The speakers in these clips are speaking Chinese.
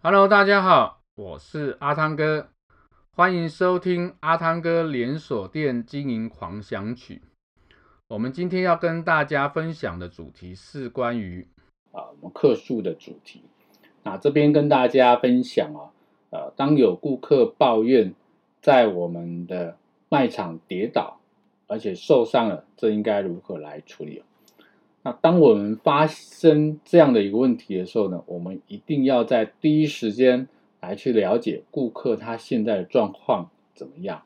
Hello，大家好，我是阿汤哥，欢迎收听阿汤哥连锁店经营狂想曲。我们今天要跟大家分享的主题是关于啊，我们客诉的主题。那这边跟大家分享啊，呃，当有顾客抱怨在我们的卖场跌倒，而且受伤了，这应该如何来处理？那当我们发生这样的一个问题的时候呢，我们一定要在第一时间来去了解顾客他现在的状况怎么样，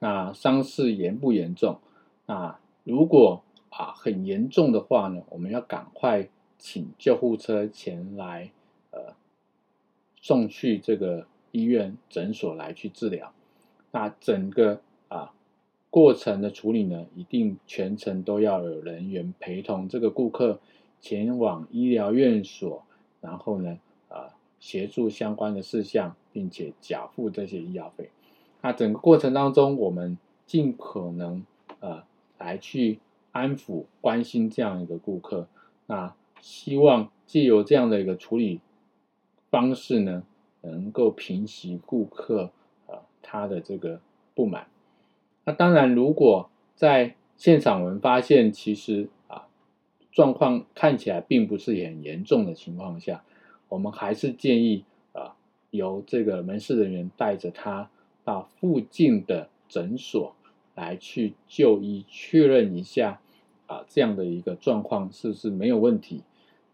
那伤势严不严重？那如果啊很严重的话呢，我们要赶快请救护车前来，呃，送去这个医院诊所来去治疗。那整个。过程的处理呢，一定全程都要有人员陪同这个顾客前往医疗院所，然后呢，呃，协助相关的事项，并且缴付这些医药费。那整个过程当中，我们尽可能呃来去安抚、关心这样一个顾客。那希望借由这样的一个处理方式呢，能够平息顾客呃他的这个不满。那当然，如果在现场我们发现其实啊状况看起来并不是很严重的情况下，我们还是建议啊由这个门市人员带着他到附近的诊所来去就医，确认一下啊这样的一个状况是不是没有问题。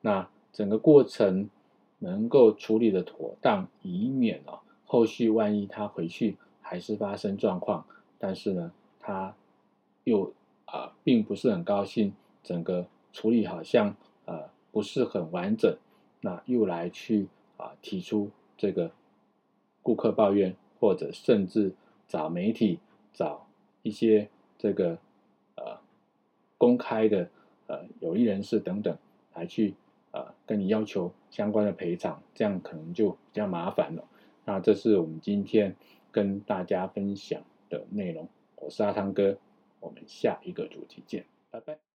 那整个过程能够处理的妥当，以免啊后续万一他回去还是发生状况。但是呢，他又啊、并不是很高兴，整个处理好像呃不是很完整，那又来去啊、提出这个顾客抱怨，或者甚至找媒体、找一些这个呃公开的呃有利人士等等来去呃跟你要求相关的赔偿，这样可能就比较麻烦了。那这是我们今天跟大家分享的内容，我是阿汤哥，我们下一个主题见，拜拜。